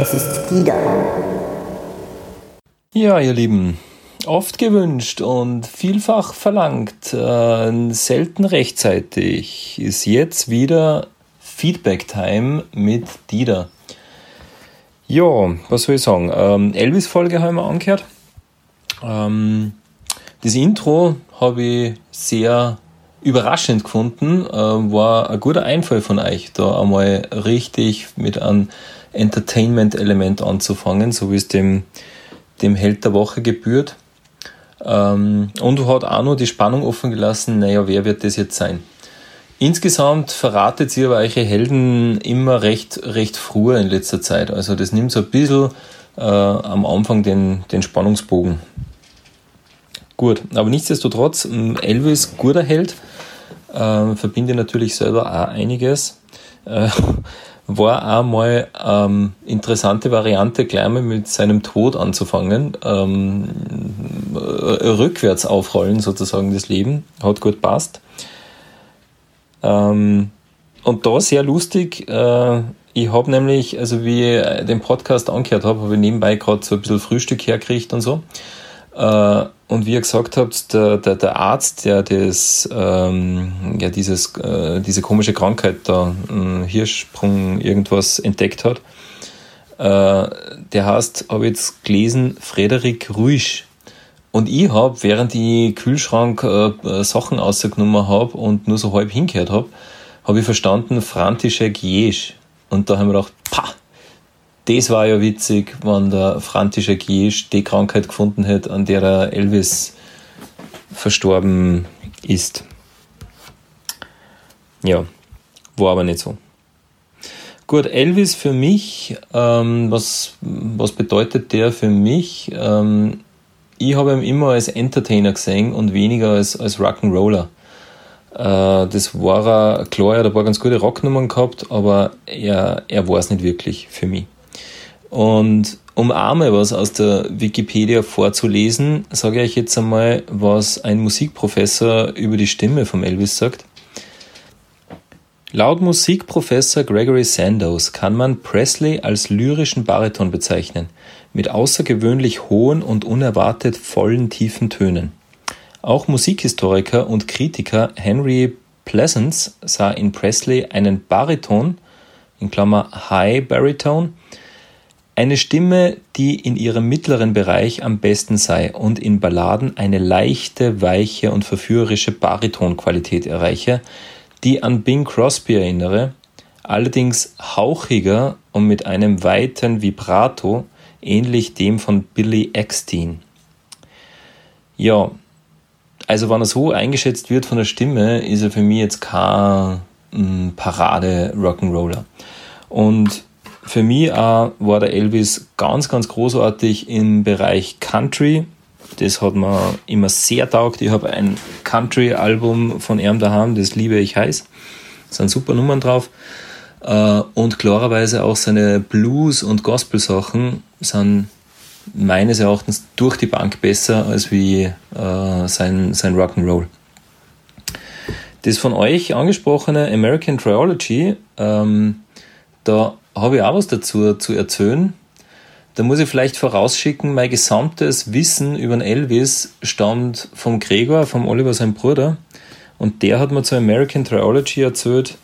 Es ist Dida. Ja, ihr Lieben, oft gewünscht und vielfach verlangt, äh, selten rechtzeitig, ist jetzt wieder Feedback Time mit Dida. Ja, was soll ich sagen? Ähm, Elvis-Folge haben wir angehört. Ähm, das Intro habe ich sehr überraschend gefunden. Äh, war ein guter Einfall von euch, da einmal richtig mit einem Entertainment-Element anzufangen, so wie es dem, dem Held der Woche gebührt. Ähm, und hat auch noch die Spannung offen gelassen, naja, wer wird das jetzt sein? Insgesamt verratet sie aber eure Helden immer recht, recht früh in letzter Zeit. Also das nimmt so ein bisschen äh, am Anfang den, den Spannungsbogen. Gut, aber nichtsdestotrotz, Elvis, guter Held, äh, verbinde natürlich selber auch einiges. Äh, war auch mal ähm, interessante Variante, gleich mal mit seinem Tod anzufangen. Ähm, äh, rückwärts aufrollen sozusagen das Leben. Hat gut passt. Ähm, und da sehr lustig, äh, ich habe nämlich, also wie ich den Podcast angehört habe, habe ich nebenbei gerade so ein bisschen Frühstück hergekriegt und so. Äh, und wie ihr gesagt habt, der, der, der Arzt, der das, ähm, ja, dieses, äh, diese komische Krankheit da, äh, Hirschsprung, irgendwas entdeckt hat, äh, der heißt, habe ich jetzt gelesen, Frederik Ruisch. Und ich habe, während ich Kühlschrank äh, Sachen ausgenommen habe und nur so halb hingehört habe, habe ich verstanden, František Jesch. Und da haben wir gedacht, pah, das war ja witzig, wenn der František Jesch die Krankheit gefunden hat, an der er Elvis verstorben ist. Ja, war aber nicht so. Gut, Elvis für mich, ähm, was, was bedeutet der für mich? Ähm, ich habe ihn immer als Entertainer gesehen und weniger als, als Rock'n'Roller. Äh, das war er, klar, er hat ein paar ganz gute Rocknummern gehabt, aber er, er war es nicht wirklich für mich. Und um einmal was aus der Wikipedia vorzulesen, sage ich jetzt einmal, was ein Musikprofessor über die Stimme vom Elvis sagt. Laut Musikprofessor Gregory Sandows kann man Presley als lyrischen Bariton bezeichnen, mit außergewöhnlich hohen und unerwartet vollen tiefen Tönen. Auch Musikhistoriker und Kritiker Henry Pleasance sah in Presley einen Bariton, in Klammer High Baritone, eine Stimme, die in ihrem mittleren Bereich am besten sei und in Balladen eine leichte, weiche und verführerische Baritonqualität erreiche, die an Bing Crosby erinnere, allerdings hauchiger und mit einem weiten Vibrato, ähnlich dem von Billy Eckstein. Ja, also wenn er so eingeschätzt wird von der Stimme, ist er für mich jetzt kein hm, Parade Rock'n'Roller. Und für mich auch war der Elvis ganz, ganz großartig im Bereich Country. Das hat mir immer sehr taugt. Ich habe ein Country-Album von ihm daheim, das liebe ich heiß. Sind super Nummern drauf. Äh, und klarerweise auch seine Blues- und Gospel-Sachen sind meines Erachtens durch die Bank besser als wie äh, sein, sein Rock'n'Roll. Das von euch angesprochene American Triology, ähm, da habe ich auch was dazu zu erzählen. Da muss ich vielleicht vorausschicken, mein gesamtes Wissen über den Elvis stammt vom Gregor, vom Oliver, sein Bruder. Und der hat mir zur American Triology erzählt,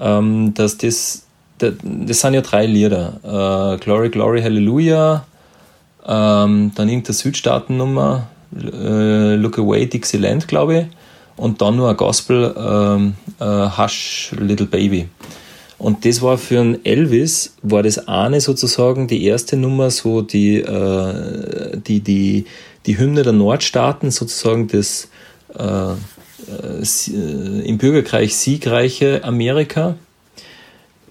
ähm, dass das, das, sind ja drei Lieder. Äh, Glory, Glory, Hallelujah, ähm, dann irgendeine Südstaatennummer, äh, Look Away, Dixieland, glaube ich. Und dann nur ein Gospel, ähm, äh, Hush, Little Baby. Und das war für einen Elvis, war das eine sozusagen die erste Nummer, so die, äh, die, die, die Hymne der Nordstaaten, sozusagen das äh, äh, im Bürgerkrieg siegreiche Amerika.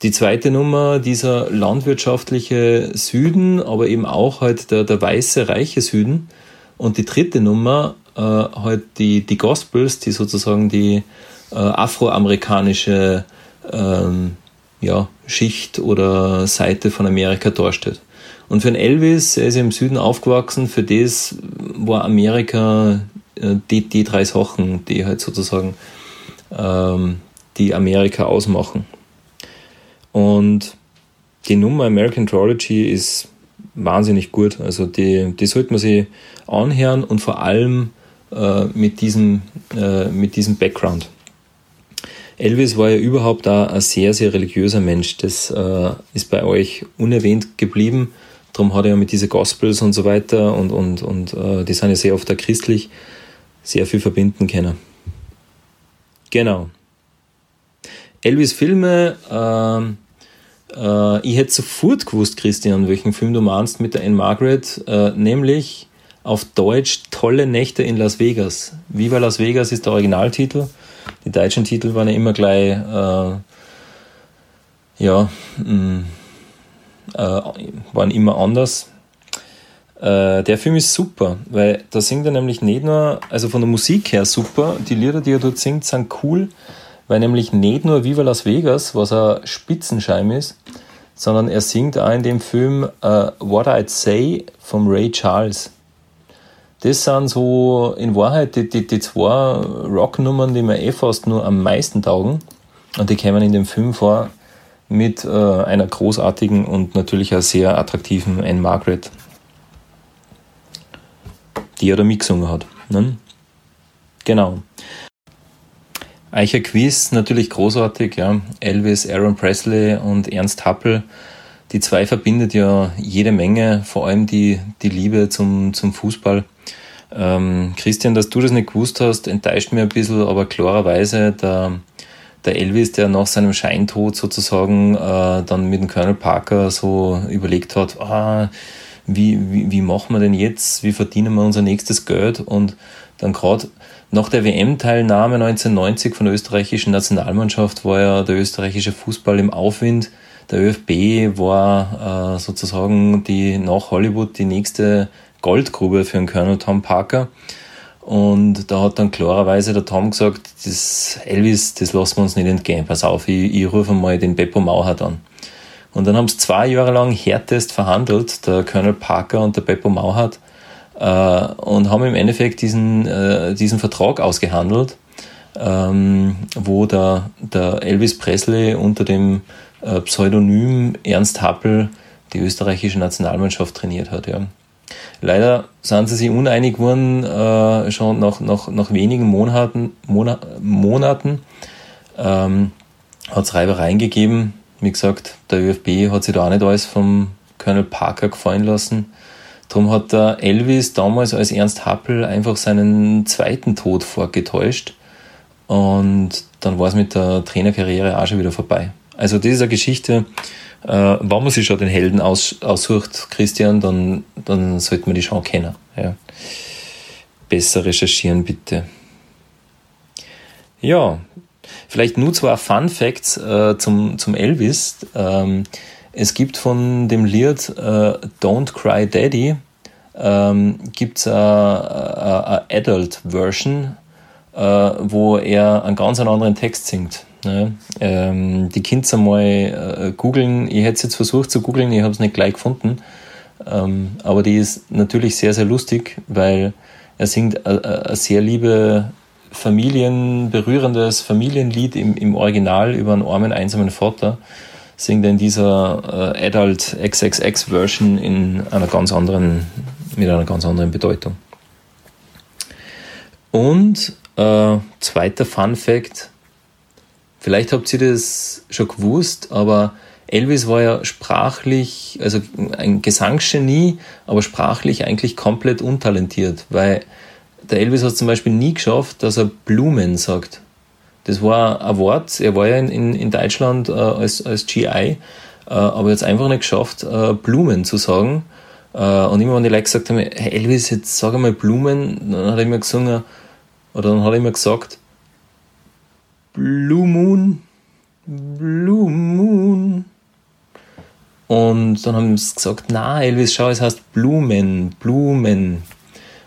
Die zweite Nummer, dieser landwirtschaftliche Süden, aber eben auch halt der, der weiße, reiche Süden. Und die dritte Nummer, äh, halt die, die Gospels, die sozusagen die äh, afroamerikanische ähm, ja, Schicht oder Seite von Amerika darstellt. Und für einen Elvis, er ist im Süden aufgewachsen, für das war Amerika äh, die, die drei Sachen, die halt sozusagen ähm, die Amerika ausmachen. Und die Nummer American Trilogy ist wahnsinnig gut. Also die, die sollte man sich anhören und vor allem äh, mit, diesem, äh, mit diesem Background. Elvis war ja überhaupt auch ein sehr, sehr religiöser Mensch. Das äh, ist bei euch unerwähnt geblieben. Darum hat er ja mit diesen Gospels und so weiter und, und, und äh, die sind ja sehr oft auch christlich, sehr viel verbinden können. Genau. Elvis Filme, äh, äh, ich hätte sofort gewusst, Christian, welchen Film du meinst mit der Anne Margaret, äh, nämlich auf Deutsch Tolle Nächte in Las Vegas. Viva Las Vegas ist der Originaltitel. Die deutschen Titel waren ja immer gleich, äh, ja, mh, mm, äh, waren immer anders. Äh, der Film ist super, weil da singt er nämlich nicht nur, also von der Musik her super, die Lieder, die er dort singt, sind cool, weil nämlich nicht nur Viva Las Vegas, was ein Spitzenscheim ist, sondern er singt auch in dem Film uh, What I'd Say von Ray Charles. Das sind so in Wahrheit die, die, die zwei Rocknummern, die mir eh fast nur am meisten taugen. Und die kämen in dem Film vor mit äh, einer großartigen und natürlich auch sehr attraktiven Anne Margaret, die ja da mitgesungen hat. Ne? Genau. Eicher Quiz, natürlich großartig, ja. Elvis, Aaron Presley und Ernst Happel. Die zwei verbindet ja jede Menge, vor allem die, die Liebe zum, zum Fußball. Ähm, Christian, dass du das nicht gewusst hast, enttäuscht mir ein bisschen, aber klarerweise der, der Elvis, der nach seinem Scheintod sozusagen äh, dann mit dem Colonel Parker so überlegt hat, ah, wie, wie, wie machen wir denn jetzt, wie verdienen wir unser nächstes Geld und dann gerade nach der WM-Teilnahme 1990 von der österreichischen Nationalmannschaft war ja der österreichische Fußball im Aufwind. Der ÖFB war äh, sozusagen die nach Hollywood die nächste Goldgrube für den Colonel Tom Parker. Und da hat dann klarerweise der Tom gesagt, das Elvis, das lassen wir uns nicht entgehen. Pass auf, ich, ich rufe mal den Beppo Mauhat an. Und dann haben sie zwei Jahre lang härtest verhandelt, der Colonel Parker und der Beppo Mauhat äh, und haben im Endeffekt diesen, äh, diesen Vertrag ausgehandelt, ähm, wo der, der Elvis Presley unter dem Pseudonym Ernst Happel die österreichische Nationalmannschaft trainiert hat. Ja. Leider sind sie sich uneinig geworden, äh, schon nach, nach, nach wenigen Monaten. Mona Monaten ähm, hat es Reibereien gegeben. Wie gesagt, der ÖFB hat sich da auch nicht alles vom Colonel Parker gefallen lassen. Darum hat der Elvis damals als Ernst Happel einfach seinen zweiten Tod vorgetäuscht. Und dann war es mit der Trainerkarriere auch schon wieder vorbei. Also das ist eine Geschichte, äh, wenn man sich schon den Helden aus, aussucht, Christian, dann, dann sollte man die schon kennen. Ja. Besser recherchieren, bitte. Ja, vielleicht nur zwei Fun Facts äh, zum, zum Elvis. Ähm, es gibt von dem Lied äh, Don't Cry Daddy ähm, gibt es eine Adult-Version, äh, wo er einen ganz anderen Text singt. Ne? Ähm, die Kinder mal äh, googeln. Ich hätte es jetzt versucht zu googeln, ich habe es nicht gleich gefunden. Ähm, aber die ist natürlich sehr, sehr lustig, weil er singt ein sehr liebe Familien, berührendes Familienlied im, im Original über einen armen, einsamen Vater singt er in dieser äh, Adult XXX Version in einer ganz anderen, mit einer ganz anderen Bedeutung. Und äh, zweiter Fun Fact, vielleicht habt ihr das schon gewusst, aber Elvis war ja sprachlich, also ein Gesangsgenie, aber sprachlich eigentlich komplett untalentiert, weil der Elvis hat zum Beispiel nie geschafft, dass er Blumen sagt. Das war ein Wort, er war ja in, in, Deutschland äh, als, als GI, äh, aber er hat es einfach nicht geschafft, äh, Blumen zu sagen. Äh, und immer wenn die Leute gesagt haben, hey Elvis, jetzt sag einmal Blumen, dann hat er immer gesungen, oder dann hat er immer gesagt, Blue Moon, Blue Moon. Und dann haben sie gesagt, na Elvis, schau, es heißt Blumen, Blumen.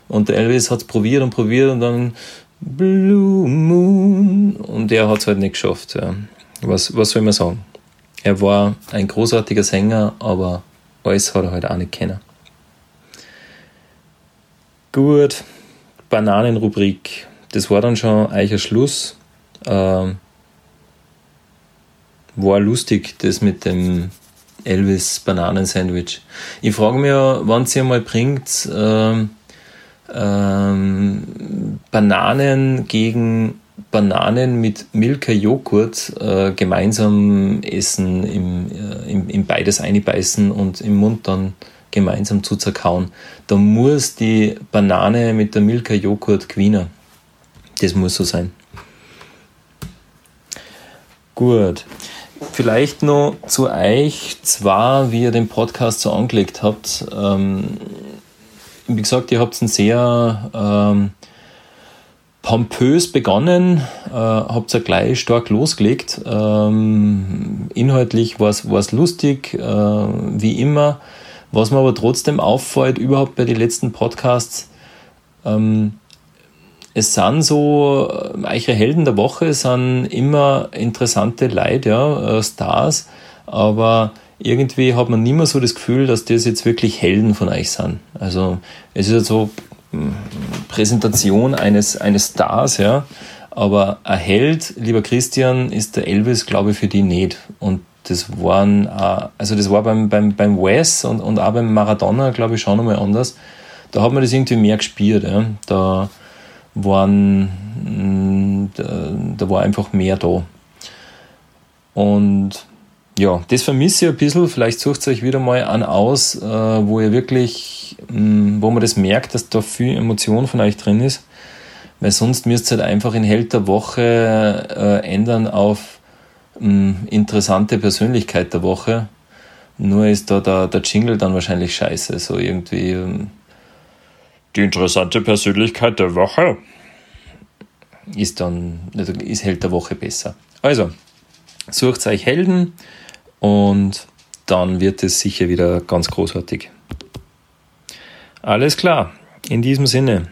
Und der Elvis hat es probiert und probiert und dann Blue Moon. Und er hat es halt nicht geschafft. Ja. Was, was soll man sagen? Er war ein großartiger Sänger, aber alles hat er halt auch nicht kennen. Gut, Bananenrubrik. Das war dann schon ein Schluss. Ähm, war lustig, das mit dem Elvis Bananensandwich. Ich frage mich ja, wann sie einmal bringt, ähm, ähm, Bananen gegen Bananen mit Milka Joghurt äh, gemeinsam essen, im, äh, im, im beides einbeißen und im Mund dann gemeinsam zu zerkauen. Da muss die Banane mit der Milka Joghurt gewinnen. Das muss so sein. Gut. Vielleicht noch zu euch zwar, wie ihr den Podcast so angelegt habt. Ähm, wie gesagt, ihr habt einen sehr ähm, pompös begonnen, äh, habt ihr gleich stark losgelegt. Ähm, inhaltlich war es lustig, äh, wie immer. Was mir aber trotzdem auffällt, überhaupt bei den letzten Podcasts, ähm, es sind so, äh, eure Helden der Woche sind immer interessante Leute, ja, äh, Stars, aber irgendwie hat man nicht mehr so das Gefühl, dass das jetzt wirklich Helden von euch sind. Also es ist ja so hm, Präsentation eines, eines Stars, ja, aber ein Held, lieber Christian, ist der Elvis, glaube ich, für die nicht. Und das waren, also das war beim, beim, beim Wes und, und auch beim Maradona, glaube ich, schon nochmal anders. Da hat man das irgendwie mehr gespürt. Ja. Da waren, hm, da, war einfach mehr da. Und ja, das vermisse ich ein bisschen. Vielleicht sucht ihr euch wieder mal an aus, äh, wo ihr wirklich, mh, hm, wo man das merkt, dass da viel Emotion von euch drin ist. Weil sonst müsst ihr halt einfach in Held der Woche äh, ändern auf mh, hm, interessante Persönlichkeit der Woche. Nur ist da der, der Jingle dann wahrscheinlich scheiße. So irgendwie. Die interessante Persönlichkeit der Woche ist dann, ist Held der Woche besser. Also, sucht euch Helden und dann wird es sicher wieder ganz großartig. Alles klar, in diesem Sinne.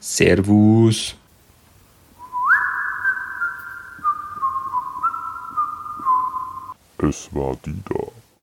Servus. Es war die da.